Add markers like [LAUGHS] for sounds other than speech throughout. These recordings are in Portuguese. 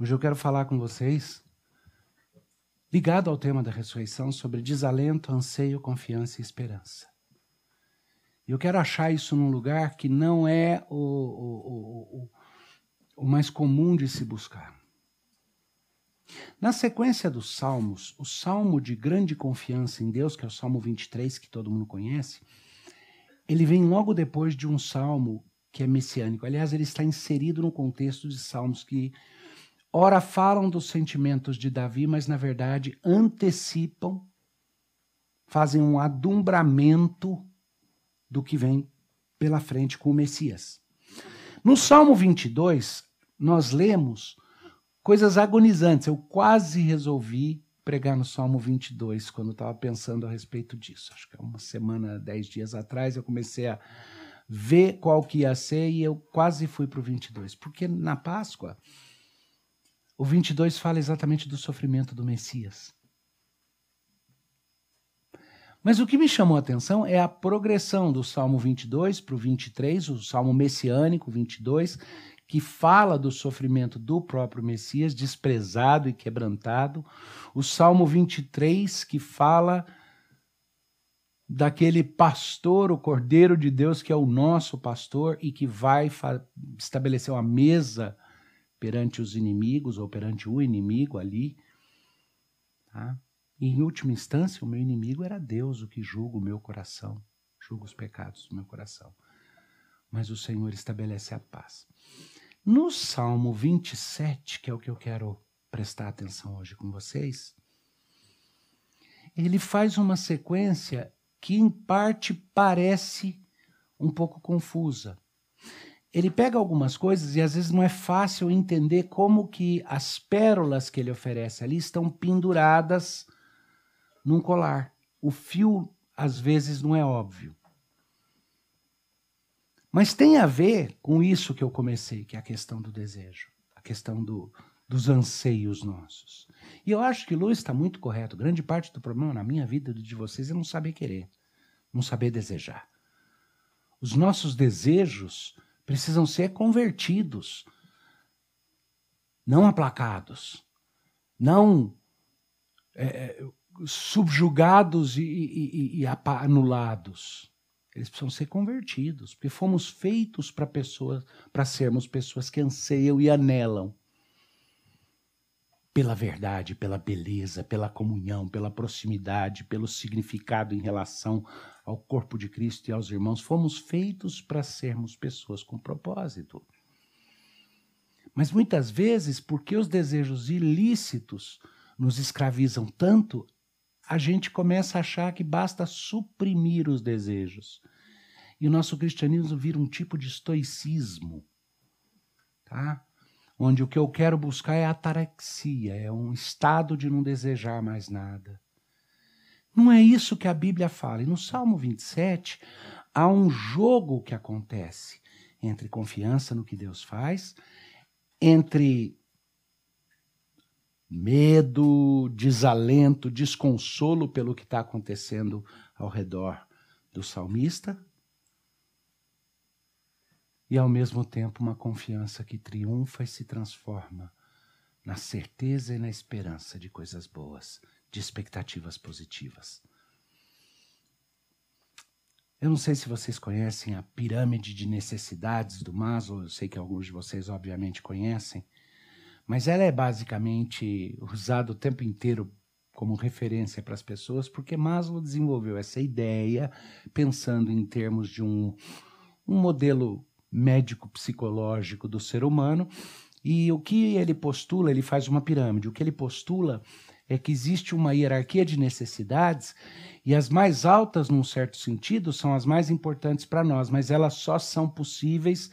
Hoje eu quero falar com vocês, ligado ao tema da ressurreição, sobre desalento, anseio, confiança e esperança. E eu quero achar isso num lugar que não é o, o, o, o mais comum de se buscar. Na sequência dos salmos, o salmo de grande confiança em Deus, que é o Salmo 23, que todo mundo conhece, ele vem logo depois de um salmo que é messiânico. Aliás, ele está inserido no contexto de salmos que ora falam dos sentimentos de Davi, mas na verdade antecipam, fazem um adumbramento do que vem pela frente com o Messias. No Salmo 22, nós lemos coisas agonizantes. Eu quase resolvi pregar no Salmo 22 quando estava pensando a respeito disso. Acho que uma semana, dez dias atrás, eu comecei a ver qual que ia ser e eu quase fui para o 22. Porque na Páscoa, o 22 fala exatamente do sofrimento do Messias. Mas o que me chamou a atenção é a progressão do Salmo 22 para o 23, o Salmo messiânico 22, que fala do sofrimento do próprio Messias, desprezado e quebrantado. O Salmo 23, que fala daquele pastor, o Cordeiro de Deus, que é o nosso pastor e que vai estabelecer uma mesa perante os inimigos ou perante o inimigo ali. Tá? E, em última instância, o meu inimigo era Deus, o que julga o meu coração, julga os pecados do meu coração. Mas o Senhor estabelece a paz. No Salmo 27, que é o que eu quero prestar atenção hoje com vocês, ele faz uma sequência que, em parte, parece um pouco confusa. Ele pega algumas coisas e às vezes não é fácil entender como que as pérolas que ele oferece ali estão penduradas num colar. O fio, às vezes, não é óbvio. Mas tem a ver com isso que eu comecei, que é a questão do desejo, a questão do, dos anseios nossos. E eu acho que Luiz está muito correto. Grande parte do problema na minha vida de vocês é não saber querer, não saber desejar. Os nossos desejos precisam ser convertidos, não aplacados, não é, subjugados e, e, e anulados. Eles precisam ser convertidos, porque fomos feitos para pessoas, para sermos pessoas que anseiam e anelam pela verdade, pela beleza, pela comunhão, pela proximidade, pelo significado em relação ao corpo de Cristo e aos irmãos. Fomos feitos para sermos pessoas com propósito. Mas muitas vezes, porque os desejos ilícitos nos escravizam tanto, a gente começa a achar que basta suprimir os desejos. E o nosso cristianismo vira um tipo de estoicismo, tá? Onde o que eu quero buscar é ataraxia, é um estado de não desejar mais nada. Não é isso que a Bíblia fala. E no Salmo 27, há um jogo que acontece entre confiança no que Deus faz, entre medo, desalento, desconsolo pelo que está acontecendo ao redor do salmista, e ao mesmo tempo uma confiança que triunfa e se transforma na certeza e na esperança de coisas boas, de expectativas positivas. Eu não sei se vocês conhecem a pirâmide de necessidades do Maslow, eu sei que alguns de vocês obviamente conhecem. Mas ela é basicamente usada o tempo inteiro como referência para as pessoas, porque Maslow desenvolveu essa ideia pensando em termos de um, um modelo médico-psicológico do ser humano. E o que ele postula, ele faz uma pirâmide. O que ele postula é que existe uma hierarquia de necessidades e as mais altas, num certo sentido, são as mais importantes para nós, mas elas só são possíveis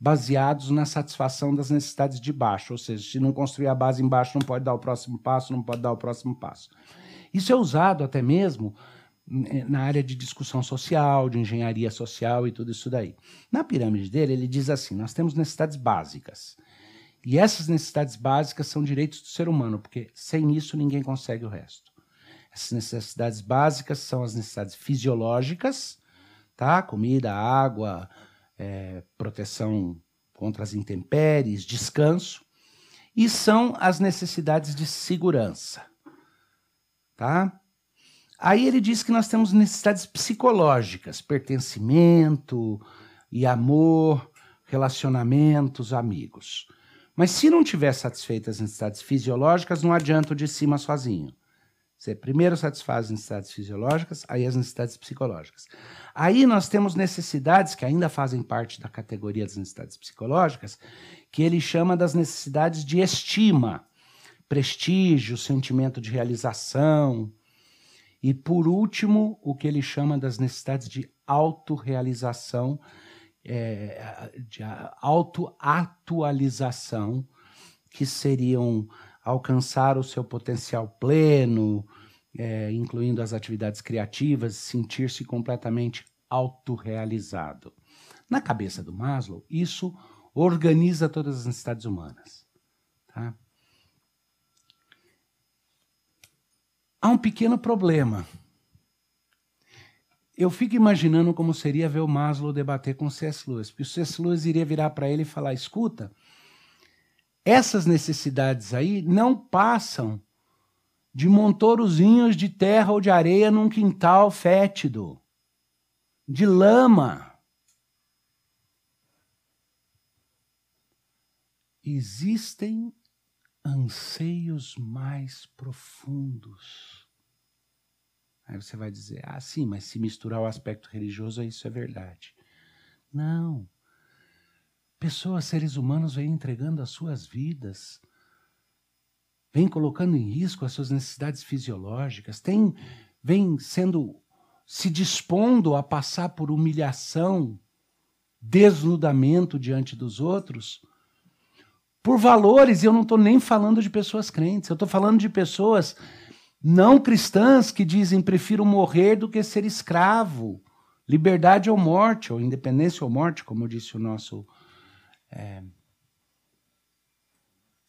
baseados na satisfação das necessidades de baixo, ou seja, se não construir a base embaixo, não pode dar o próximo passo, não pode dar o próximo passo. Isso é usado até mesmo eh, na área de discussão social, de engenharia social e tudo isso daí. Na pirâmide dele, ele diz assim: nós temos necessidades básicas. E essas necessidades básicas são direitos do ser humano, porque sem isso ninguém consegue o resto. Essas necessidades básicas são as necessidades fisiológicas, tá? Comida, água, é, proteção contra as intempéries, descanso. e são as necessidades de segurança. Tá? Aí ele diz que nós temos necessidades psicológicas, pertencimento e amor, relacionamentos, amigos. Mas se não tiver satisfeitas as necessidades fisiológicas, não adianta o de cima sozinho. Você primeiro satisfaz as necessidades fisiológicas, aí as necessidades psicológicas. Aí nós temos necessidades que ainda fazem parte da categoria das necessidades psicológicas, que ele chama das necessidades de estima, prestígio, sentimento de realização. E por último, o que ele chama das necessidades de autorrealização, é, de autoatualização, que seriam alcançar o seu potencial pleno, é, incluindo as atividades criativas, sentir-se completamente autorrealizado. Na cabeça do Maslow, isso organiza todas as necessidades humanas. Tá? Há um pequeno problema. Eu fico imaginando como seria ver o Maslow debater com o C.S. Lewis, porque o C.S. Lewis iria virar para ele e falar: escuta, essas necessidades aí não passam de montourozinhos de terra ou de areia num quintal fétido, de lama. Existem anseios mais profundos. Aí você vai dizer, ah, sim, mas se misturar o aspecto religioso, isso é verdade. Não. Pessoas, seres humanos, vêm entregando as suas vidas, vêm colocando em risco as suas necessidades fisiológicas, tem, vêm sendo, se dispondo a passar por humilhação, desnudamento diante dos outros, por valores, e eu não estou nem falando de pessoas crentes, eu estou falando de pessoas não cristãs que dizem prefiro morrer do que ser escravo, liberdade ou morte, ou independência ou morte, como disse o nosso é...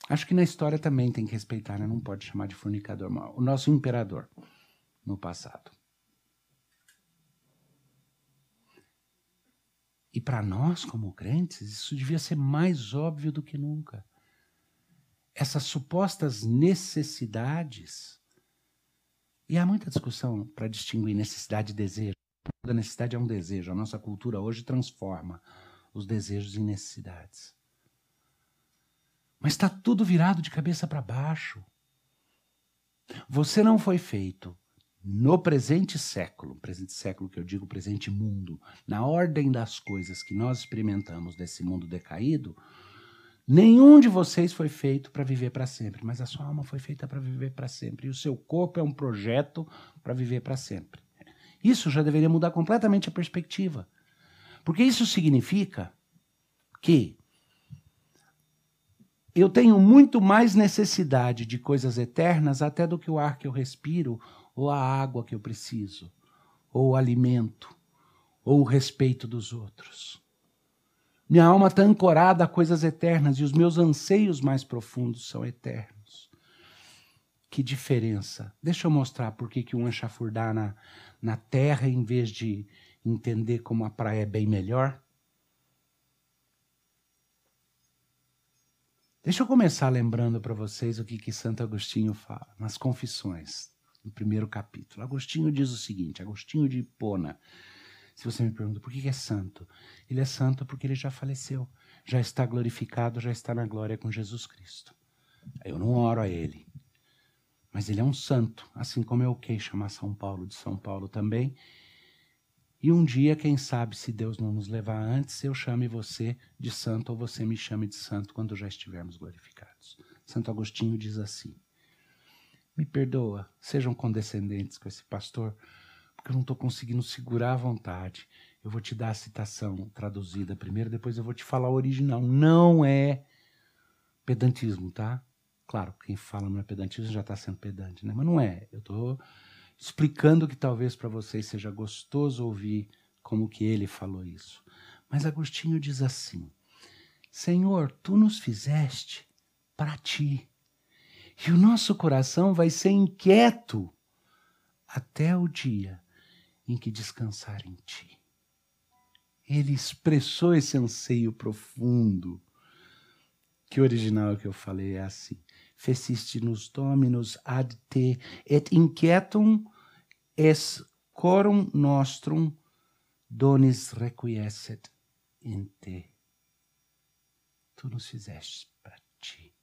Acho que na história também tem que respeitar, né? não pode chamar de fornicador. O nosso imperador no passado. E para nós, como crentes, isso devia ser mais óbvio do que nunca. Essas supostas necessidades. E há muita discussão para distinguir necessidade e desejo. A necessidade é um desejo. A nossa cultura hoje transforma os desejos e necessidades. Mas está tudo virado de cabeça para baixo. Você não foi feito no presente século, presente século que eu digo presente mundo, na ordem das coisas que nós experimentamos desse mundo decaído, nenhum de vocês foi feito para viver para sempre, mas a sua alma foi feita para viver para sempre e o seu corpo é um projeto para viver para sempre. Isso já deveria mudar completamente a perspectiva. Porque isso significa que eu tenho muito mais necessidade de coisas eternas até do que o ar que eu respiro, ou a água que eu preciso, ou o alimento, ou o respeito dos outros. Minha alma está ancorada a coisas eternas e os meus anseios mais profundos são eternos. Que diferença! Deixa eu mostrar por que, um é chafurdar na, na terra em vez de entender como a praia é bem melhor? Deixa eu começar lembrando para vocês o que, que Santo Agostinho fala nas Confissões, no primeiro capítulo. Agostinho diz o seguinte: Agostinho de Hipona. Se você me pergunta por que, que é santo, ele é santo porque ele já faleceu, já está glorificado, já está na glória com Jesus Cristo. Eu não oro a ele, mas ele é um santo, assim como é ok chamar São Paulo de São Paulo também, e um dia, quem sabe, se Deus não nos levar antes, eu chame você de santo ou você me chame de santo quando já estivermos glorificados. Santo Agostinho diz assim: Me perdoa, sejam condescendentes com esse pastor, porque eu não estou conseguindo segurar a vontade. Eu vou te dar a citação traduzida primeiro, depois eu vou te falar o original. Não é pedantismo, tá? Claro, quem fala não é pedantismo já está sendo pedante, né? Mas não é. Eu estou explicando que talvez para vocês seja gostoso ouvir como que ele falou isso. Mas Agostinho diz assim: Senhor, tu nos fizeste para ti. E o nosso coração vai ser inquieto até o dia em que descansar em ti. Ele expressou esse anseio profundo. Que original que eu falei é assim. Feciste nos dominus ad te et inquietum es corum nostrum donis requiescet in te. Tu nos fizeste para ti.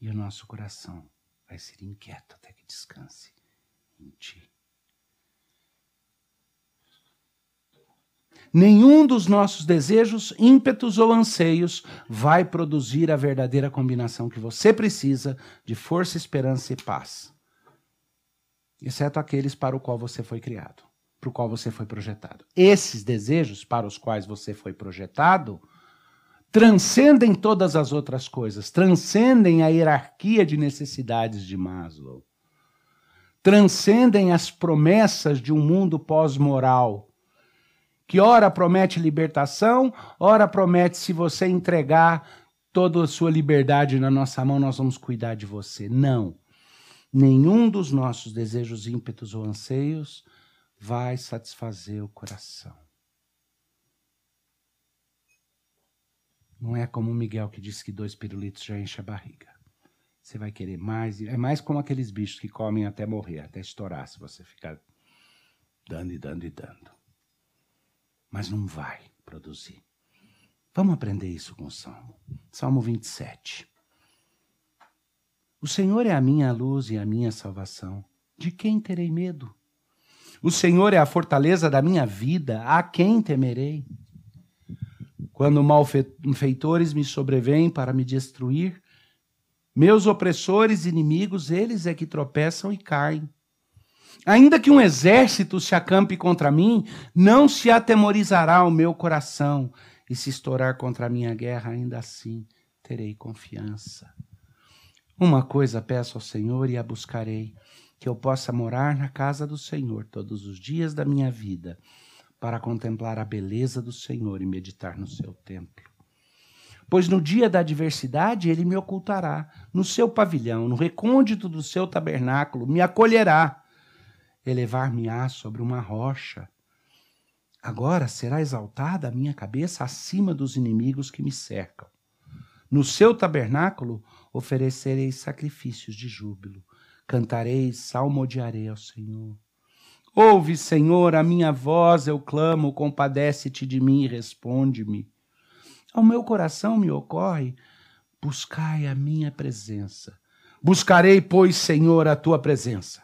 E o nosso coração vai ser inquieto até que descanse em ti. Nenhum dos nossos desejos, ímpetos ou anseios vai produzir a verdadeira combinação que você precisa de força, esperança e paz. Exceto aqueles para o qual você foi criado, para o qual você foi projetado. Esses desejos para os quais você foi projetado transcendem todas as outras coisas, transcendem a hierarquia de necessidades de Maslow, transcendem as promessas de um mundo pós-moral que ora promete libertação, ora promete se você entregar toda a sua liberdade na nossa mão, nós vamos cuidar de você. Não. Nenhum dos nossos desejos, ímpetos ou anseios vai satisfazer o coração. Não é como o Miguel que disse que dois pirulitos já enche a barriga. Você vai querer mais. É mais como aqueles bichos que comem até morrer, até estourar, se você ficar dando e dando e dando mas não vai produzir. Vamos aprender isso com o Salmo. Salmo 27. O Senhor é a minha luz e a minha salvação. De quem terei medo? O Senhor é a fortaleza da minha vida. A quem temerei? Quando malfeitores me sobrevêm para me destruir, meus opressores e inimigos, eles é que tropeçam e caem. Ainda que um exército se acampe contra mim, não se atemorizará o meu coração, e se estourar contra a minha guerra, ainda assim terei confiança. Uma coisa peço ao Senhor e a buscarei, que eu possa morar na casa do Senhor todos os dias da minha vida, para contemplar a beleza do Senhor e meditar no seu templo. Pois no dia da adversidade ele me ocultará, no seu pavilhão, no recôndito do seu tabernáculo, me acolherá elevar-me-á sobre uma rocha. Agora será exaltada a minha cabeça acima dos inimigos que me cercam. No seu tabernáculo oferecerei sacrifícios de júbilo, cantarei, salmodiarei ao Senhor. Ouve, Senhor, a minha voz, eu clamo, compadece-te de mim e responde-me. Ao meu coração me ocorre, buscai a minha presença. Buscarei, pois, Senhor, a tua presença.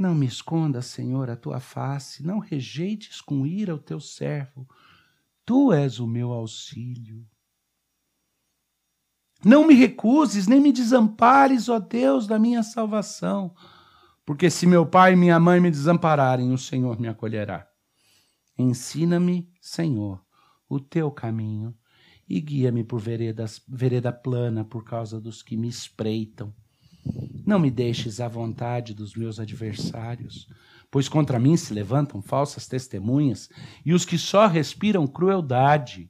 Não me esconda, Senhor, a tua face, não rejeites com ira o teu servo. Tu és o meu auxílio. Não me recuses, nem me desampares, ó Deus, da minha salvação. Porque se meu pai e minha mãe me desampararem, o Senhor me acolherá. Ensina-me, Senhor, o teu caminho e guia-me por vereda plana por causa dos que me espreitam. Não me deixes à vontade dos meus adversários, pois contra mim se levantam falsas testemunhas e os que só respiram crueldade.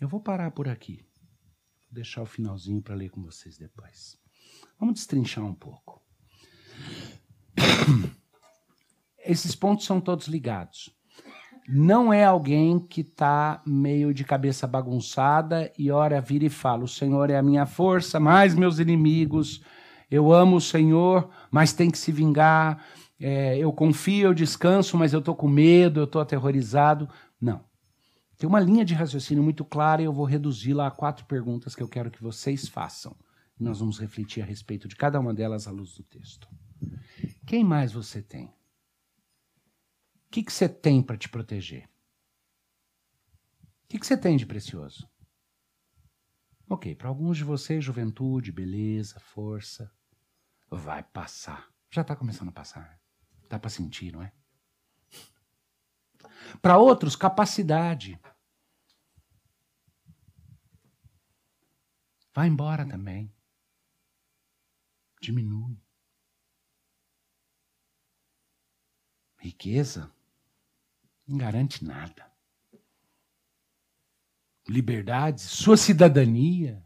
Eu vou parar por aqui. Vou deixar o finalzinho para ler com vocês depois. Vamos destrinchar um pouco. [COUGHS] Esses pontos são todos ligados não é alguém que está meio de cabeça bagunçada e ora vira e fala: O Senhor é a minha força, mais meus inimigos. Eu amo o Senhor, mas tem que se vingar. É, eu confio, eu descanso, mas eu estou com medo, eu estou aterrorizado. Não. Tem uma linha de raciocínio muito clara e eu vou reduzi-la a quatro perguntas que eu quero que vocês façam. Nós vamos refletir a respeito de cada uma delas à luz do texto. Quem mais você tem? O que, você tem para te proteger? O que, você tem de precioso? Ok, para alguns de vocês, juventude, beleza, força, vai passar. Já está começando a passar. Dá para sentir, não é? Para outros, capacidade. Vai embora também. Diminui. Riqueza não garante nada. Liberdade, sua cidadania,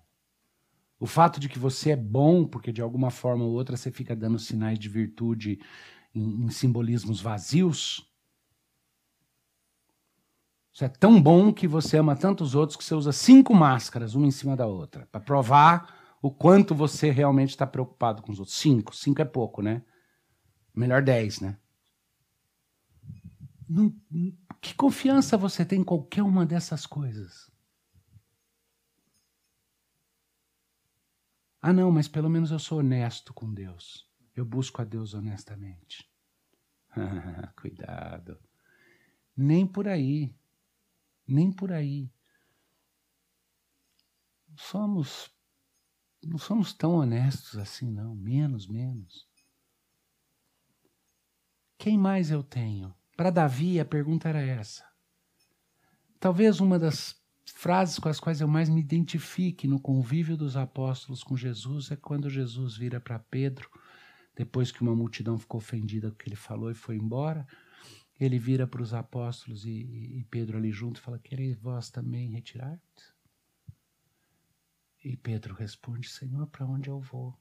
o fato de que você é bom, porque de alguma forma ou outra você fica dando sinais de virtude em, em simbolismos vazios. Você é tão bom que você ama tantos outros que você usa cinco máscaras, uma em cima da outra, para provar o quanto você realmente está preocupado com os outros. Cinco. Cinco é pouco, né? Melhor dez, né? Não, que confiança você tem em qualquer uma dessas coisas? Ah, não, mas pelo menos eu sou honesto com Deus. Eu busco a Deus honestamente. [LAUGHS] Cuidado. Nem por aí. Nem por aí. Somos não somos tão honestos assim, não. Menos, menos. Quem mais eu tenho? Para Davi, a pergunta era essa. Talvez uma das frases com as quais eu mais me identifique no convívio dos apóstolos com Jesus é quando Jesus vira para Pedro, depois que uma multidão ficou ofendida com o que ele falou e foi embora. Ele vira para os apóstolos e, e, Pedro ali junto e fala: Quereis vós também retirar-te? E Pedro responde: Senhor, para onde eu vou?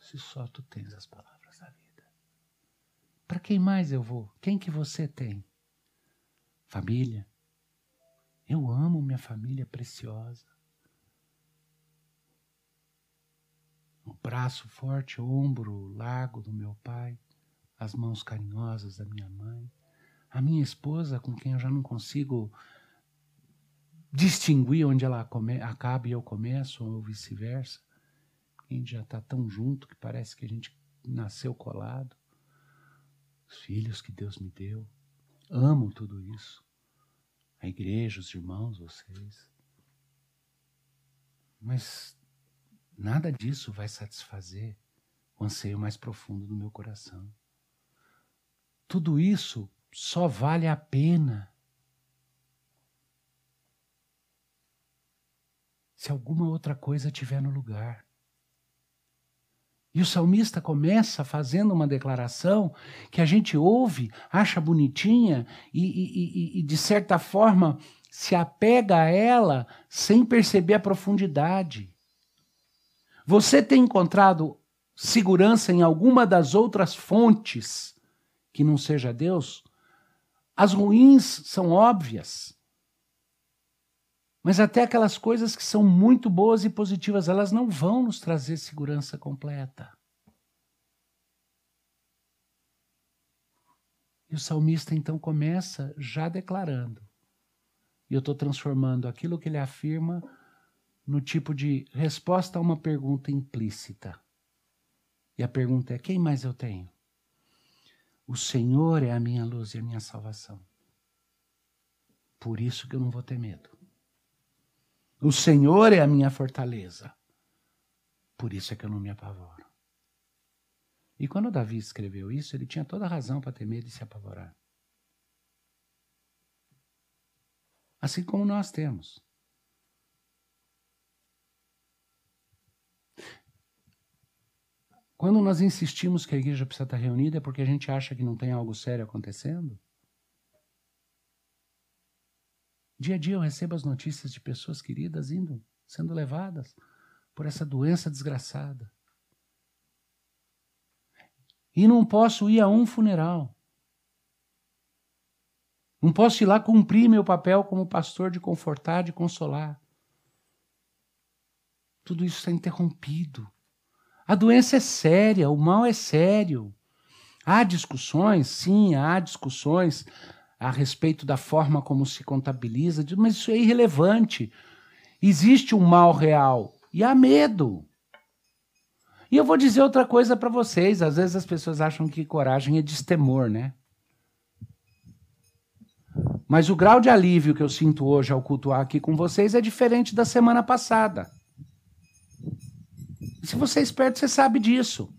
Se só tu tens as palavras. Para quem mais eu vou? Quem que você tem? Família. Eu amo minha família preciosa. O braço forte, o ombro largo do meu pai, as mãos carinhosas da minha mãe, a minha esposa com quem eu já não consigo distinguir onde ela come, acaba e eu começo, ou vice-versa. A gente já está tão junto que parece que a gente nasceu colado. Os filhos que Deus me deu. Amo tudo isso. A igreja, os irmãos, vocês. Mas nada disso vai satisfazer o anseio mais profundo do meu coração. Tudo isso só vale a pena se alguma outra coisa tiver no lugar. E o salmista começa fazendo uma declaração que a gente ouve, acha bonitinha e, e, e, e, de certa forma, se apega a ela sem perceber a profundidade. Você tem encontrado segurança em alguma das outras fontes que não seja Deus? As ruins são óbvias. Mas até aquelas coisas que são muito boas e positivas, elas não vão nos trazer segurança completa. E o salmista então começa já declarando. E eu estou transformando aquilo que ele afirma no tipo de resposta a uma pergunta implícita. E a pergunta é: quem mais eu tenho? O Senhor é a minha luz e a minha salvação. Por isso que eu não vou ter medo. O Senhor é a minha fortaleza. Por isso é que eu não me apavoro. E quando Davi escreveu isso, ele tinha toda razão para ter medo e se apavorar. Assim como nós temos. Quando nós insistimos que a igreja precisa estar reunida é porque a gente acha que não tem algo sério acontecendo? Dia a dia eu recebo as notícias de pessoas queridas indo, sendo levadas por essa doença desgraçada. E não posso ir a um funeral. Não posso ir lá cumprir meu papel como pastor de confortar, de consolar. Tudo isso está interrompido. A doença é séria, o mal é sério. Há discussões, sim, há discussões a respeito da forma como se contabiliza, mas isso é irrelevante. Existe um mal real e há medo. E eu vou dizer outra coisa para vocês: às vezes as pessoas acham que coragem é destemor, né? Mas o grau de alívio que eu sinto hoje ao cultuar aqui com vocês é diferente da semana passada. Se você é esperto, você sabe disso.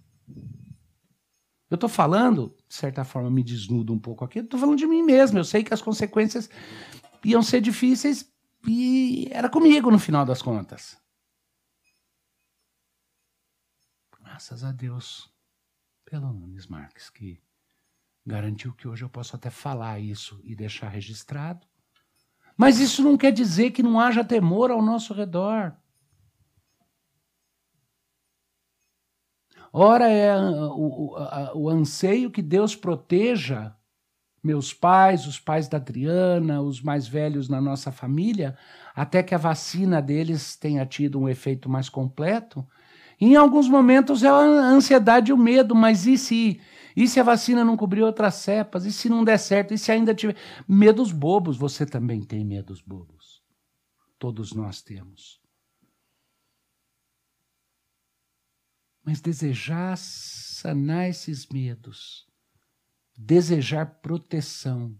Eu estou falando, de certa forma, me desnudo um pouco aqui, estou falando de mim mesmo. Eu sei que as consequências iam ser difíceis e era comigo no final das contas. Graças a Deus pelo Nunes Marques, que garantiu que hoje eu posso até falar isso e deixar registrado. Mas isso não quer dizer que não haja temor ao nosso redor. Ora é o, o, o anseio que Deus proteja meus pais, os pais da Adriana, os mais velhos na nossa família, até que a vacina deles tenha tido um efeito mais completo. Em alguns momentos é a ansiedade e o medo, mas e se? E se a vacina não cobrir outras cepas? E se não der certo? E se ainda tiver. Medos bobos, você também tem medos bobos. Todos nós temos. Mas desejar sanar esses medos desejar proteção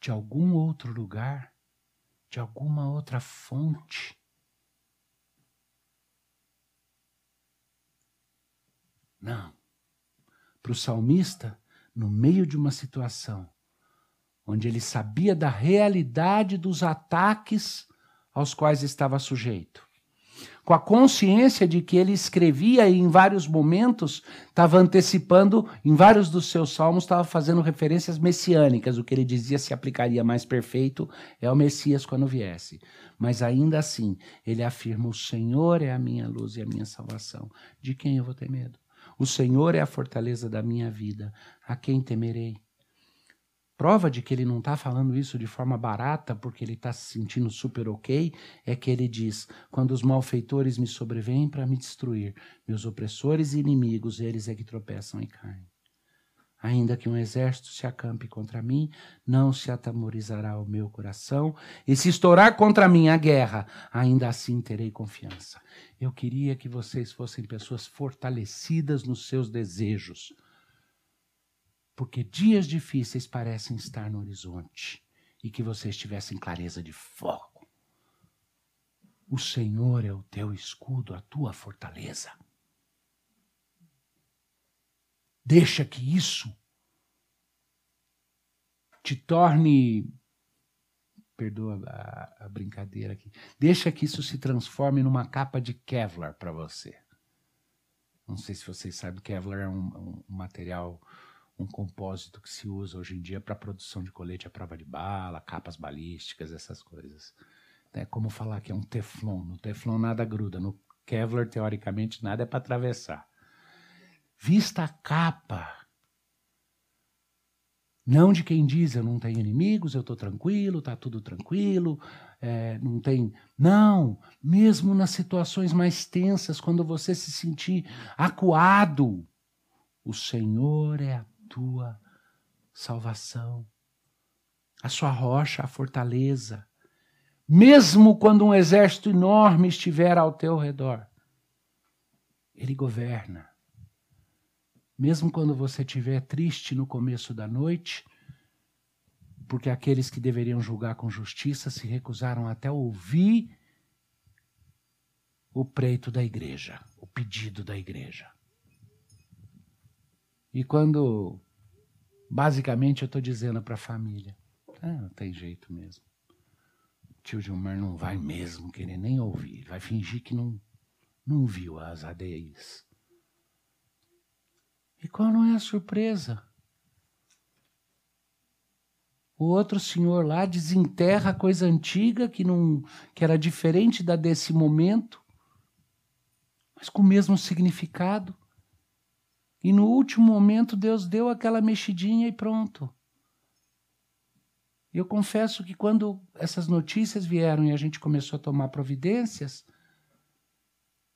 de algum outro lugar, de alguma outra fonte. Não. Para o salmista, no meio de uma situação onde ele sabia da realidade dos ataques aos quais estava sujeito, com a consciência de que ele escrevia e em vários momentos estava antecipando, em vários dos seus salmos, estava fazendo referências messiânicas. O que ele dizia se aplicaria mais perfeito é o Messias quando viesse. Mas ainda assim, ele afirma: O Senhor é a minha luz e a minha salvação. De quem eu vou ter medo? O Senhor é a fortaleza da minha vida. A quem temerei? Prova de que ele não está falando isso de forma barata porque ele está se sentindo super ok é que ele diz: quando os malfeitores me sobrevêm para me destruir, meus opressores e inimigos, eles é que tropeçam e caem. Ainda que um exército se acampe contra mim, não se atemorizará o meu coração, e se estourar contra mim a guerra, ainda assim terei confiança. Eu queria que vocês fossem pessoas fortalecidas nos seus desejos porque dias difíceis parecem estar no horizonte e que vocês tivessem clareza de foco. O Senhor é o teu escudo, a tua fortaleza. Deixa que isso te torne. Perdoa a, a, brincadeira aqui. Deixa que isso se transforme numa capa de Kevlar para você. Não sei se vocês sabem, Kevlar é um, um material um compósito que se usa hoje em dia para produção de colete à prova de bala, capas balísticas, essas coisas. É como falar que é um teflon. No teflon nada gruda, no Kevlar, teoricamente, nada é para atravessar. Vista a capa. Não de quem diz eu não tenho inimigos, eu estou tranquilo, está tudo tranquilo, é, não tem. Não, mesmo nas situações mais tensas, quando você se sentir acuado, o Senhor é a tua salvação, a sua rocha, a fortaleza. Mesmo quando um exército enorme estiver ao teu redor, ele governa. Mesmo quando você estiver triste no começo da noite, porque aqueles que deveriam julgar com justiça se recusaram até ouvir o preito da igreja, o pedido da igreja. E quando, basicamente, eu estou dizendo para a família: ah, não tem jeito mesmo. O tio Gilmar não vai mesmo querer nem ouvir, vai fingir que não, não viu as ADIs. E qual não é a surpresa? O outro senhor lá desenterra coisa antiga que não que era diferente da desse momento, mas com o mesmo significado. E no último momento Deus deu aquela mexidinha e pronto. Eu confesso que quando essas notícias vieram e a gente começou a tomar providências,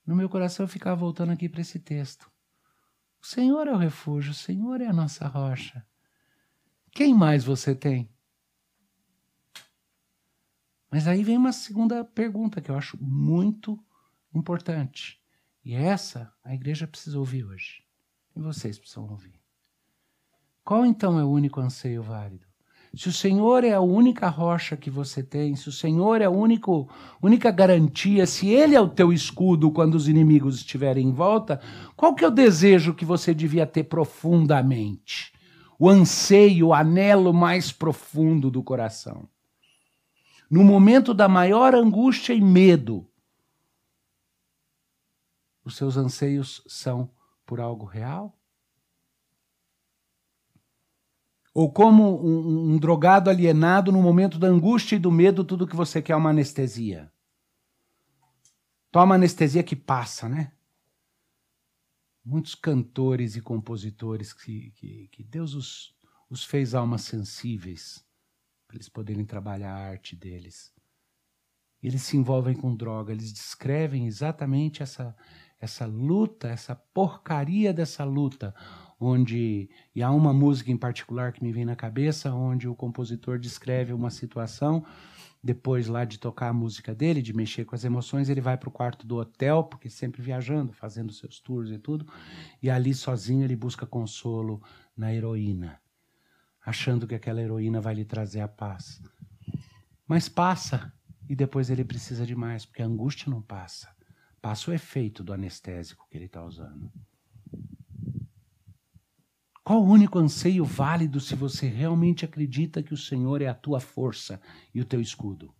no meu coração eu ficava voltando aqui para esse texto. O Senhor é o refúgio, o Senhor é a nossa rocha. Quem mais você tem? Mas aí vem uma segunda pergunta que eu acho muito importante. E essa a igreja precisa ouvir hoje. E vocês precisam ouvir. Qual então é o único anseio válido? Se o Senhor é a única rocha que você tem, se o Senhor é a único, única garantia, se Ele é o teu escudo quando os inimigos estiverem em volta, qual que é o desejo que você devia ter profundamente? O anseio, o anelo mais profundo do coração. No momento da maior angústia e medo, os seus anseios são por algo real? Ou como um, um, drogado alienado no momento da angústia e do medo, tudo que você quer é uma anestesia. Toma anestesia que passa, né? Muitos cantores e compositores que, que, que Deus os, os fez almas sensíveis, para eles poderem trabalhar a arte deles. Eles se envolvem com droga, eles descrevem exatamente essa, essa luta, essa porcaria dessa luta, onde e há uma música em particular que me vem na cabeça, onde o compositor descreve uma situação depois lá de tocar a música dele, de mexer com as emoções, ele vai para o quarto do hotel, porque sempre viajando, fazendo seus tours e tudo, e ali sozinho ele busca consolo na heroína, achando que aquela heroína vai lhe trazer a paz. Mas passa, e depois ele precisa de mais, porque a angústia não passa. Passa o efeito do anestésico que ele está usando. Qual o único anseio válido se você realmente acredita que o Senhor é a tua força e o teu escudo?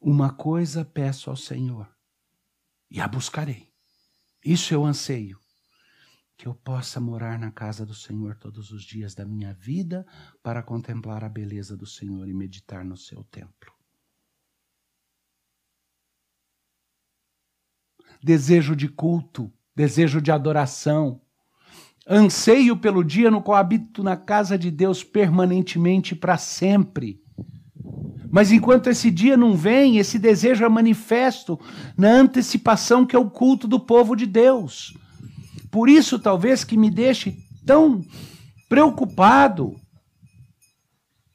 Uma coisa peço ao Senhor e a buscarei. Isso eu anseio. Que eu possa morar na casa do Senhor todos os dias da minha vida para contemplar a beleza do Senhor e meditar no seu templo. Desejo de culto, desejo de adoração, Anseio pelo dia no qual habito na casa de Deus permanentemente para sempre. Mas enquanto esse dia não vem, esse desejo é manifesto na antecipação que é o culto do povo de Deus. Por isso, talvez, que me deixe tão preocupado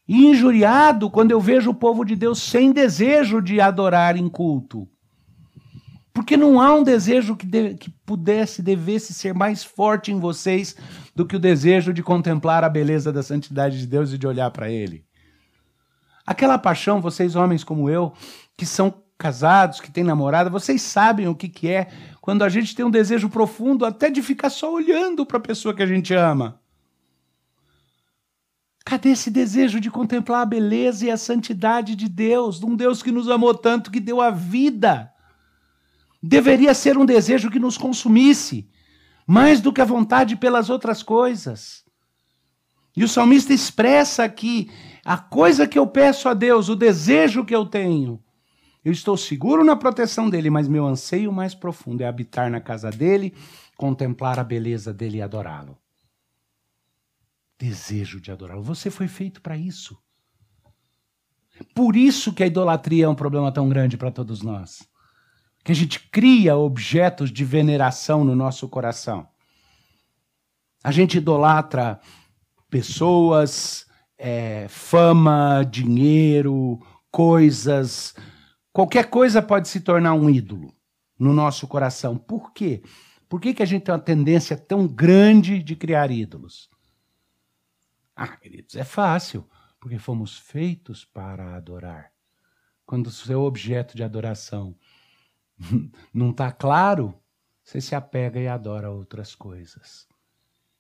e injuriado quando eu vejo o povo de Deus sem desejo de adorar em culto. Porque não há um desejo que, de, que pudesse, devesse ser mais forte em vocês do que o desejo de contemplar a beleza da santidade de Deus e de olhar para Ele. Aquela paixão, vocês homens como eu, que são casados, que têm namorada, vocês sabem o que, que é quando a gente tem um desejo profundo até de ficar só olhando para a pessoa que a gente ama. Cadê esse desejo de contemplar a beleza e a santidade de Deus, de um Deus que nos amou tanto que deu a vida? Deveria ser um desejo que nos consumisse, mais do que a vontade pelas outras coisas. E o salmista expressa aqui a coisa que eu peço a Deus, o desejo que eu tenho. Eu estou seguro na proteção dele, mas meu anseio mais profundo é habitar na casa dele, contemplar a beleza dele e adorá-lo. Desejo de adorá-lo. Você foi feito para isso. Por isso que a idolatria é um problema tão grande para todos nós que a gente cria objetos de veneração no nosso coração. A gente idolatra pessoas, é, fama, dinheiro, coisas. Qualquer coisa pode se tornar um ídolo no nosso coração. Por quê? Por que, que a gente tem uma tendência tão grande de criar ídolos? Ah, queridos, é fácil, porque fomos feitos para adorar. Quando o seu objeto de adoração [LAUGHS] não está claro, você se apega e adora outras coisas.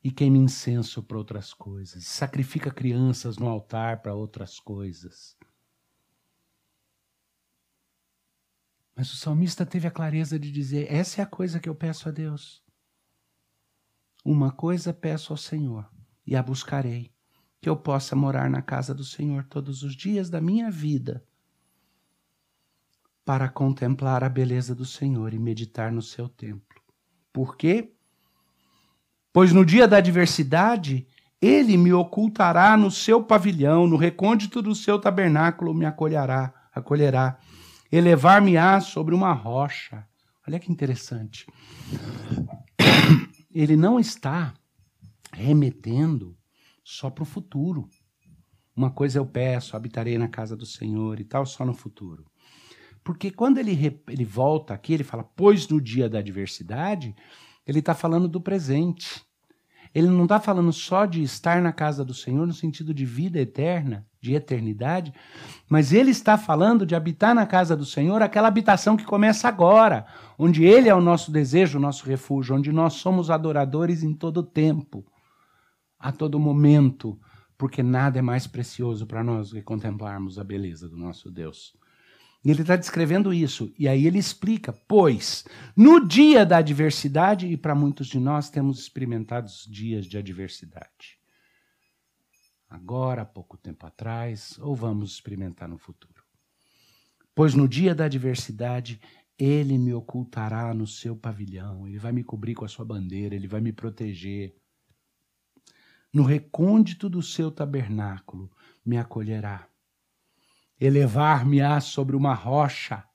E queima incenso para outras coisas. Sacrifica crianças no altar para outras coisas. Mas o salmista teve a clareza de dizer: essa é a coisa que eu peço a Deus. Uma coisa peço ao Senhor, e a buscarei, que eu possa morar na casa do Senhor todos os dias da minha vida para contemplar a beleza do Senhor e meditar no seu templo. Por quê? Pois no dia da adversidade, ele me ocultará no seu pavilhão, no recôndito do seu tabernáculo me acolherá, acolherá. Elevar-me-á sobre uma rocha. Olha que interessante. [COUGHS] Ele não está remetendo só para o futuro. Uma coisa eu peço, habitarei na casa do Senhor e tal, só no futuro. Porque quando ele, ele volta aqui, ele fala, pois no dia da adversidade, ele está falando do presente. Ele não está falando só de estar na casa do Senhor no sentido de vida eterna, de eternidade, mas ele está falando de habitar na casa do Senhor, aquela habitação que começa agora, onde Ele é o nosso desejo, o nosso refúgio, onde nós somos adoradores em todo tempo, a todo momento, porque nada é mais precioso para nós que contemplarmos a beleza do nosso Deus. E ele está descrevendo isso. E aí ele explica: pois no dia da adversidade, e para muitos de nós temos experimentado dias de adversidade. Agora, há pouco tempo atrás, ou vamos experimentar no futuro. Pois no dia da adversidade, ele me ocultará no seu pavilhão, ele vai me cobrir com a sua bandeira, ele vai me proteger. no recôndito do seu tabernáculo me acolherá. Elevar-me-á sobre uma rocha.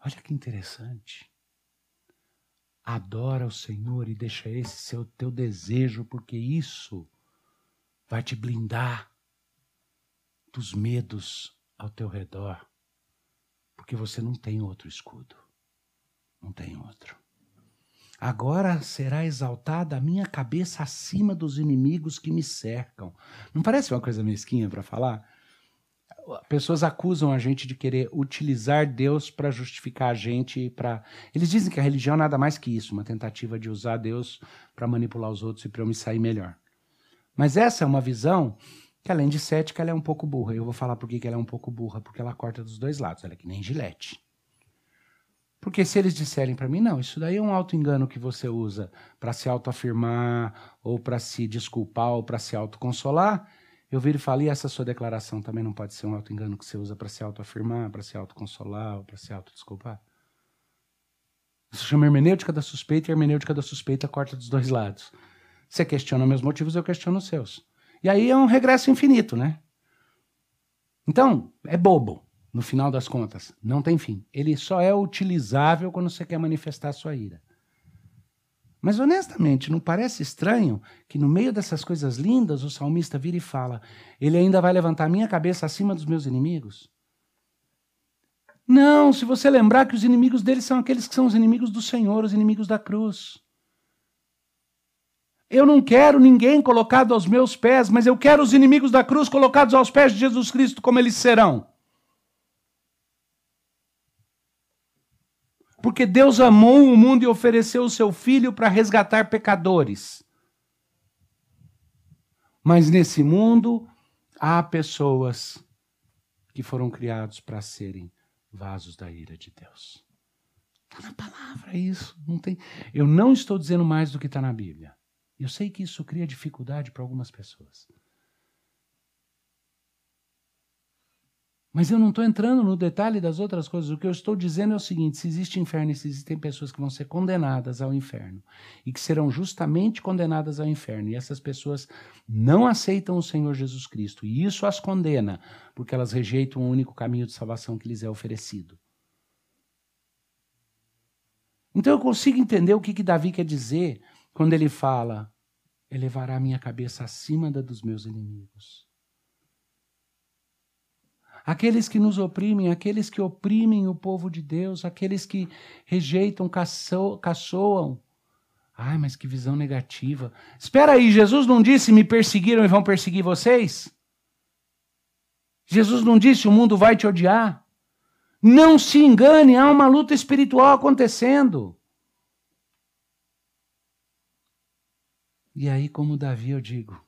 Olha que interessante. Adora o Senhor e deixa esse ser o teu desejo, porque isso vai te blindar dos medos ao teu redor, porque você não tem outro escudo. Não tem outro. Agora será exaltada a minha cabeça acima dos inimigos que me cercam. Não parece uma coisa mesquinha para falar? Pessoas acusam a gente de querer utilizar Deus para justificar a gente para. Eles dizem que a religião é nada mais que isso, uma tentativa de usar Deus para manipular os outros e para eu me sair melhor. Mas essa é uma visão que, além de cética, ela é um pouco burra. Eu vou falar por que ela é um pouco burra, porque ela corta dos dois lados. Ela é que nem gilete. Porque se eles disserem para mim, não, isso daí é um auto-engano que você usa para se autoafirmar, ou para se desculpar, ou para se autoconsolar, eu viro e falo, e essa sua declaração também não pode ser um auto-engano que você usa para se autoafirmar, para se autoconsolar, ou para se autodesculpar? Isso chama hermenêutica da suspeita, e hermenêutica da suspeita corta dos dois lados. Você questiona meus motivos, eu questiono os seus. E aí é um regresso infinito, né? Então, é bobo no final das contas, não tem fim. Ele só é utilizável quando você quer manifestar sua ira. Mas honestamente, não parece estranho que no meio dessas coisas lindas o salmista vira e fala: Ele ainda vai levantar a minha cabeça acima dos meus inimigos? Não, se você lembrar que os inimigos dele são aqueles que são os inimigos do Senhor, os inimigos da cruz. Eu não quero ninguém colocado aos meus pés, mas eu quero os inimigos da cruz colocados aos pés de Jesus Cristo, como eles serão. Porque Deus amou o mundo e ofereceu o seu filho para resgatar pecadores. Mas nesse mundo há pessoas que foram criados para serem vasos da ira de Deus. Está na palavra isso. Não tem... Eu não estou dizendo mais do que está na Bíblia. Eu sei que isso cria dificuldade para algumas pessoas. Mas eu não estou entrando no detalhe das outras coisas. O que eu estou dizendo é o seguinte: se existe inferno e se existem pessoas que vão ser condenadas ao inferno e que serão justamente condenadas ao inferno, e essas pessoas não aceitam o Senhor Jesus Cristo, e isso as condena, porque elas rejeitam o único caminho de salvação que lhes é oferecido. Então eu consigo entender o que, que Davi quer dizer quando ele fala: elevará a minha cabeça acima da dos meus inimigos aqueles que nos oprimem, aqueles que oprimem o povo de Deus, aqueles que rejeitam, caço, caçoam. Ai, mas que visão negativa. Espera aí, Jesus não disse me perseguiram e vão perseguir vocês? Jesus não disse o mundo vai te odiar? Não se engane, há uma luta espiritual acontecendo. E aí, como Davi, eu digo: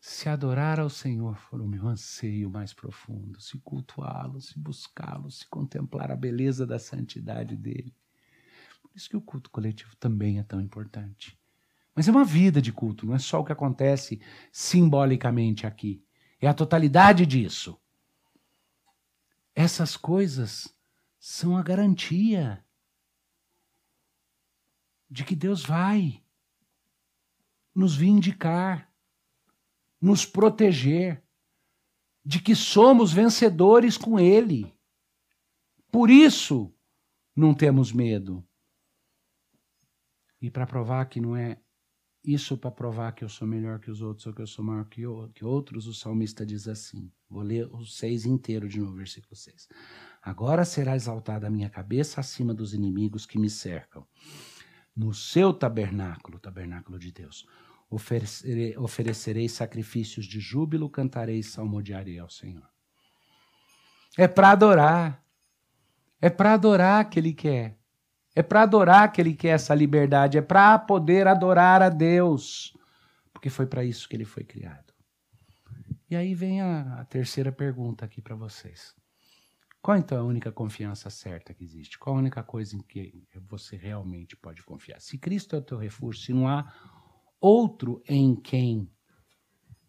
se adorar ao Senhor for o meu anseio mais profundo, se cultuá-lo, se buscá-lo, se contemplar a beleza da santidade dele. Por isso que o culto coletivo também é tão importante. Mas é uma vida de culto, não é só o que acontece simbolicamente aqui. É a totalidade disso. Essas coisas são a garantia de que Deus vai nos vindicar nos proteger, de que somos vencedores com Ele. Por isso, não temos medo. E para provar que não é isso para provar que eu sou melhor que os outros ou que eu sou maior que, outros, o salmista diz assim. Vou ler os seis inteiro de novo, versículo 6. Agora será exaltada a minha cabeça acima dos inimigos que me cercam. No seu tabernáculo, tabernáculo de Deus, oferecerei, sacrifícios de júbilo, cantarei salmodiarei ao Senhor. É para adorar. É para adorar que Ele quer. É para adorar que Ele quer essa liberdade. É para poder adorar a Deus. Porque foi para isso que Ele foi criado. E aí vem a, a terceira pergunta aqui para vocês. Qual então é a única confiança certa que existe? Qual a única coisa em que você realmente pode confiar? Se Cristo é o teu refúgio, se não há outro em quem,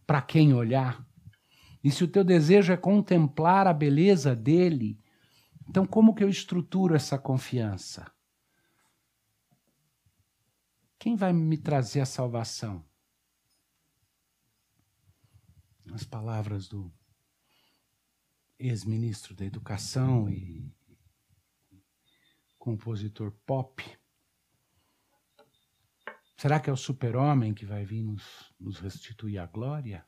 para quem olhar. E se o teu desejo é contemplar a beleza dele, então como que eu estruturo essa confiança? Quem vai me trazer a salvação? As palavras do ex-ministro da Educação e compositor pop. Será que é o super-homem que vai vir nos, nos restituir a glória?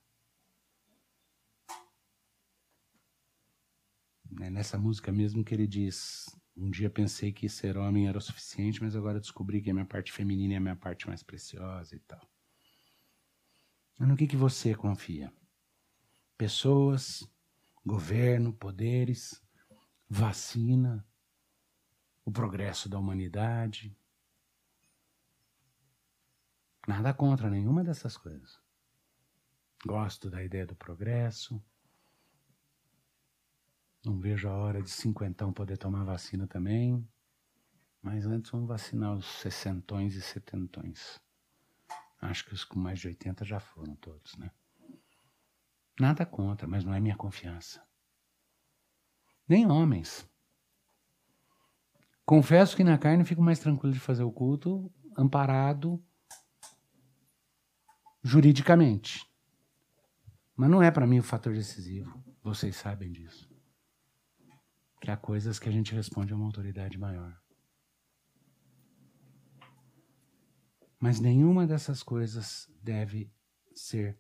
É nessa música mesmo que ele diz: Um dia pensei que ser homem era o suficiente, mas agora descobri que a minha parte feminina é a minha parte mais preciosa e tal. Mas no que, que você confia? Pessoas, governo, poderes, vacina, o progresso da humanidade. Nada contra nenhuma dessas coisas. Gosto da ideia do progresso. Não vejo a hora de cinquentão poder tomar vacina também. Mas antes vamos vacinar os sessentões e setentões. Acho que os com mais de 80 já foram todos, né? Nada contra, mas não é minha confiança. Nem homens. Confesso que na carne fico mais tranquilo de fazer o culto amparado juridicamente. Mas não é para mim o fator decisivo. Vocês sabem disso. Que há coisas que a gente responde a uma autoridade maior. Mas nenhuma dessas coisas deve ser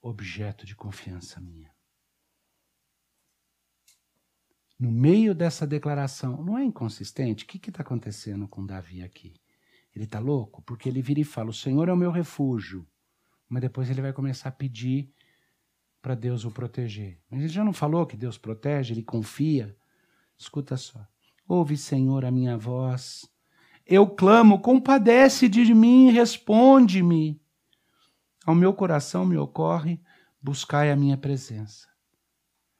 objeto de confiança minha no meio dessa declaração, não é inconsistente? O que está acontecendo com Davi aqui? Ele está louco? Porque ele vira e fala: O Senhor é o meu refúgio. Mas depois ele vai começar a pedir para Deus o proteger. Mas ele já não falou que Deus protege, ele confia. Escuta só. Ouve, Senhor, a minha voz. Eu clamo, compadece de mim, responde-me. Ao meu coração me ocorre, buscai a minha presença.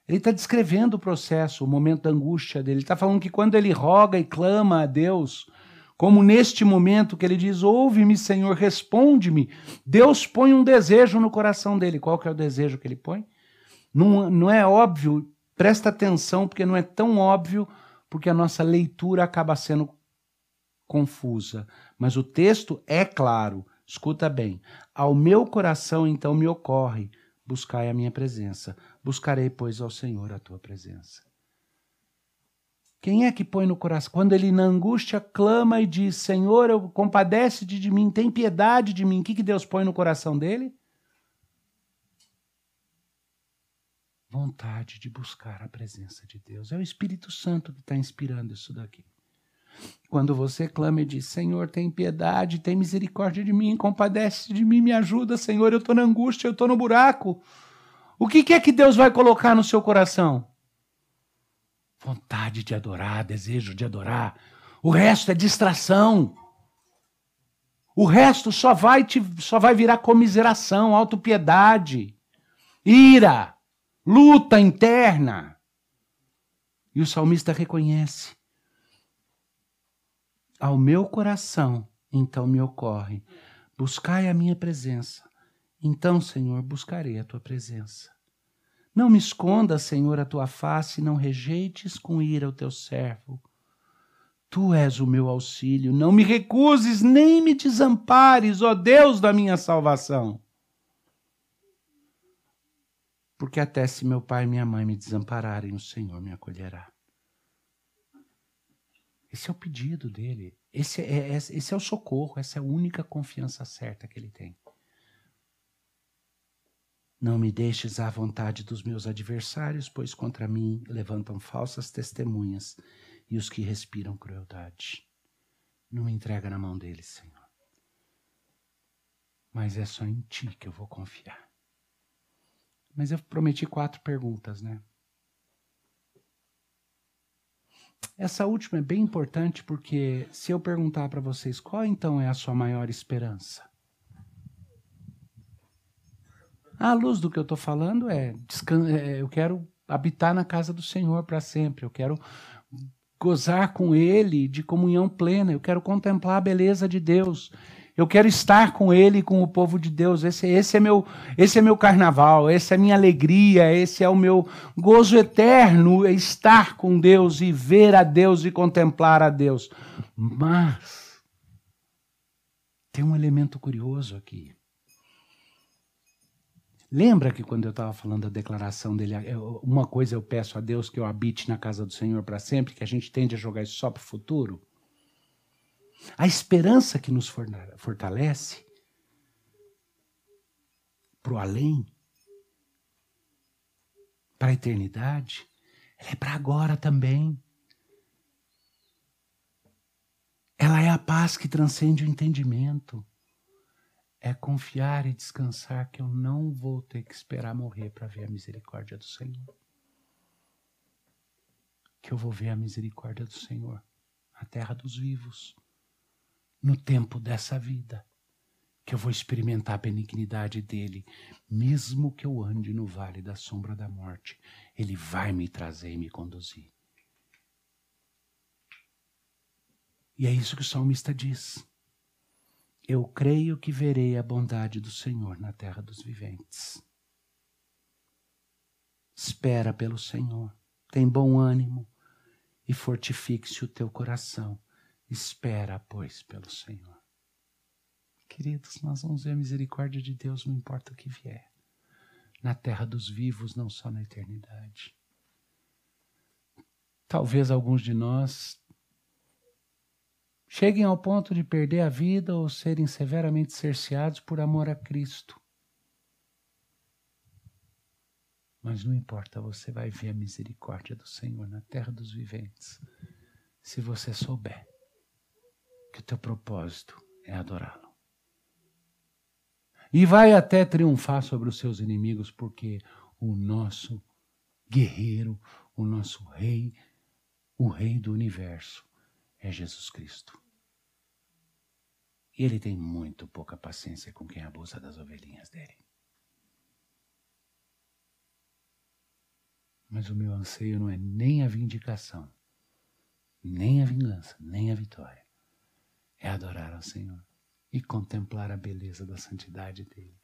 Ele está descrevendo o processo, o momento da angústia dele. Ele está falando que quando ele roga e clama a Deus, como neste momento que ele diz: Ouve-me, Senhor, responde-me. Deus põe um desejo no coração dele. Qual que é o desejo que ele põe? Não, não é óbvio, presta atenção, porque não é tão óbvio, porque a nossa leitura acaba sendo confusa. Mas o texto é claro. Escuta bem. Ao meu coração então me ocorre buscai a minha presença. Buscarei, pois, ao Senhor a tua presença. Quem é que põe no coração? Quando ele na angústia clama e diz: Senhor, eu compadece-te de mim, tem piedade de mim. O que, que Deus põe no coração dele? Vontade de buscar a presença de Deus. É o Espírito Santo que está inspirando isso daqui. Quando você clama e diz: Senhor, tem piedade, tem misericórdia de mim, compadece de mim, me ajuda, Senhor, eu estou na angústia, eu estou no buraco. O que, que é que Deus vai colocar no seu coração? Vontade de adorar, desejo de adorar. O resto é distração. O resto só vai te, só vai virar comiseração, autopiedade, ira, luta interna. E o salmista reconhece: ao meu coração, então me ocorre: buscai a minha presença. Então, Senhor, buscarei a tua presença. Não me esconda, Senhor, a tua face, não rejeites com ira o teu servo. Tu és o meu auxílio, não me recuses nem me desampares, ó Deus da minha salvação. Porque até se meu pai e minha mãe me desampararem, o Senhor me acolherá. Esse é o pedido dele. Esse é, é, esse é o socorro, essa é a única confiança certa que ele tem. Não me deixes à vontade dos meus adversários, pois contra mim levantam falsas testemunhas e os que respiram crueldade. Não me entrega na mão deles, Senhor. Mas é só em ti que eu vou confiar. Mas eu prometi quatro perguntas, né? Essa última é bem importante porque se eu perguntar para vocês qual então é a sua maior esperança, à luz do que eu estou falando é, é, eu quero habitar na casa do Senhor para sempre, eu quero gozar com Ele de comunhão plena, eu quero contemplar a beleza de Deus, eu quero estar com Ele e com o povo de Deus. Esse, esse, é meu, esse é meu carnaval, essa é minha alegria, esse é o meu gozo eterno, é estar com Deus e ver a Deus e contemplar a Deus. Mas Tem um elemento curioso aqui. Lembra que quando eu estava falando da declaração dele, uma coisa eu peço a Deus que eu habite na casa do Senhor para sempre, que a gente tende a jogar isso só para o futuro? A esperança que nos fortalece para o além, para a eternidade, ela é para agora também. Ela é a paz que transcende o entendimento é confiar e descansar que eu não vou ter que esperar morrer para ver a misericórdia do Senhor. Que eu vou ver a misericórdia do Senhor na terra dos vivos, no tempo dessa vida. Que eu vou experimentar a benignidade dele, mesmo que eu ande no vale da sombra da morte, ele vai me trazer e me conduzir. E é isso que o salmista diz. Eu creio que verei a bondade do Senhor na terra dos viventes. Espera pelo Senhor, tem bom ânimo e fortifique-se o teu coração. Espera, pois, pelo Senhor. Queridos, nós vamos ver a misericórdia de Deus, não importa o que vier, na terra dos vivos, não só na eternidade. Talvez alguns de nós cheguem ao ponto de perder a vida ou serem severamente cerceados por amor a Cristo. Mas não importa, você vai ver a misericórdia do Senhor na terra dos viventes, se você souber que o teu propósito é adorá-lo. E vai até triunfar sobre os seus inimigos, porque o nosso guerreiro, o nosso rei, o rei do universo, é Jesus Cristo. E ele tem muito pouca paciência com quem abusa das ovelhinhas dele. Mas o meu anseio não é nem a vindicação, nem a vingança, nem a vitória. É adorar ao Senhor e contemplar a beleza da santidade dele.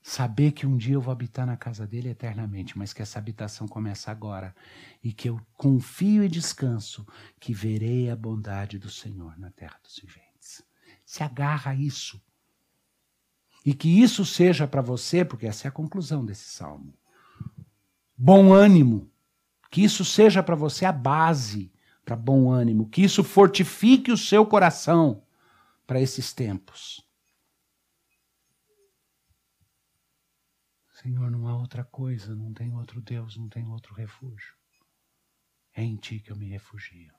Saber que um dia eu vou habitar na casa dele eternamente, mas que essa habitação começa agora e que eu confio e descanso que verei a bondade do Senhor na terra dos viventes se agarra a isso. E que isso seja para você, porque essa é a conclusão desse salmo. Bom ânimo. Que isso seja para você a base para bom ânimo. Que isso fortifique o seu coração para esses tempos. Senhor, não há outra coisa, não tem outro Deus, não tem outro refúgio. É em Ti que eu me refugio.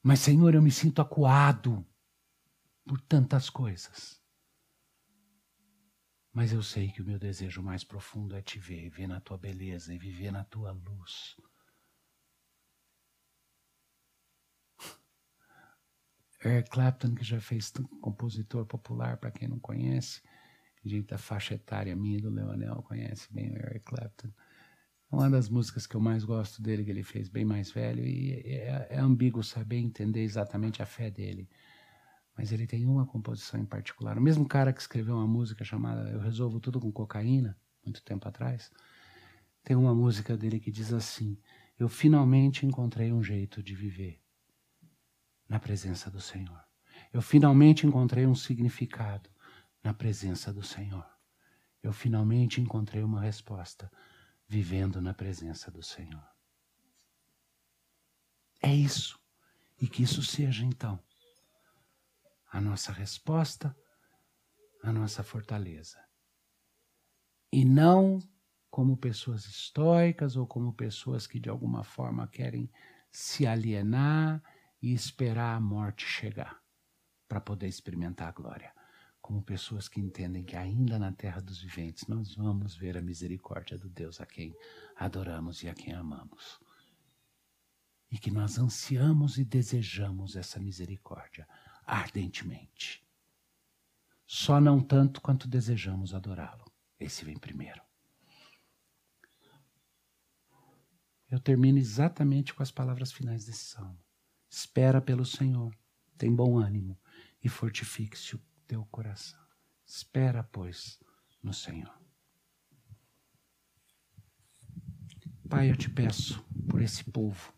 Mas, Senhor, eu me sinto acuado por tantas coisas. Mas eu sei que o meu desejo mais profundo é te ver, ver na tua beleza e viver na tua luz. [LAUGHS] Eric Clapton, que já fez compositor popular, para quem não conhece, gente da faixa etária minha do Leonel conhece bem o Eric Clapton. Uma das músicas que eu mais gosto dele, que ele fez bem mais velho, e é, é ambíguo saber entender exatamente a fé dele mas ele tem uma composição em particular. O mesmo cara que escreveu uma música chamada Eu Resolvo Tudo com Cocaína, muito tempo atrás, tem uma música dele que diz assim: Eu finalmente encontrei um jeito de viver na presença do Senhor. Eu finalmente encontrei um significado na presença do Senhor. Eu finalmente encontrei uma resposta vivendo na presença do Senhor. É isso. E que isso seja então a nossa resposta, a nossa fortaleza. E não como pessoas estoicas ou como pessoas que de alguma forma querem se alienar e esperar a morte chegar para poder experimentar a glória. Como pessoas que entendem que ainda na terra dos viventes nós vamos ver a misericórdia do Deus a quem adoramos e a quem amamos. E que nós ansiamos e desejamos essa misericórdia ardentemente. Só não tanto quanto desejamos adorá-lo. Esse vem primeiro. Eu termino exatamente com as palavras finais desse salmo. Espera pelo Senhor, tem bom ânimo e fortifique-se o teu coração. Espera, pois, no Senhor. Pai, eu te peço por esse povo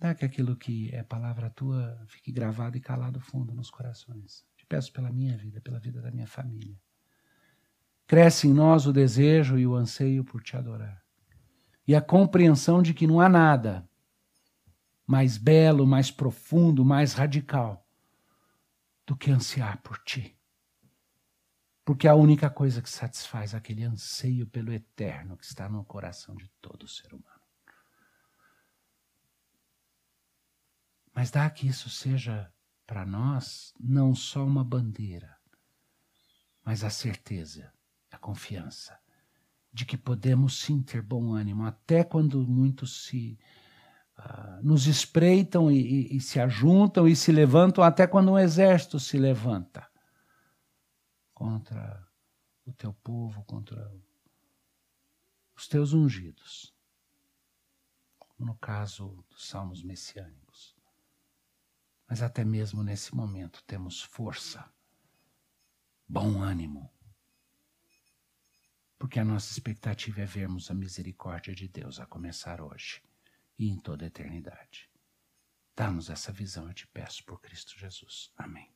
Dá que aquilo que é palavra tua fique gravado e calado fundo nos corações. Te peço pela minha vida, pela vida da minha família. Cresce em nós o desejo e o anseio por te adorar. E a compreensão de que não há nada mais belo, mais profundo, mais radical do que ansiar por ti. Porque é a única coisa que satisfaz aquele anseio pelo eterno que está no coração de todo ser humano. Mas dá que isso seja para nós não só uma bandeira, mas a certeza, a confiança de que podemos sim ter bom ânimo, até quando muitos se uh, nos espreitam e, e, e se ajuntam e se levantam, até quando um exército se levanta contra o teu povo, contra os teus ungidos. No caso dos salmos messiânicos. Mas até mesmo nesse momento temos força, bom ânimo, porque a nossa expectativa é vermos a misericórdia de Deus a começar hoje e em toda a eternidade. Dá-nos essa visão, eu te peço, por Cristo Jesus. Amém.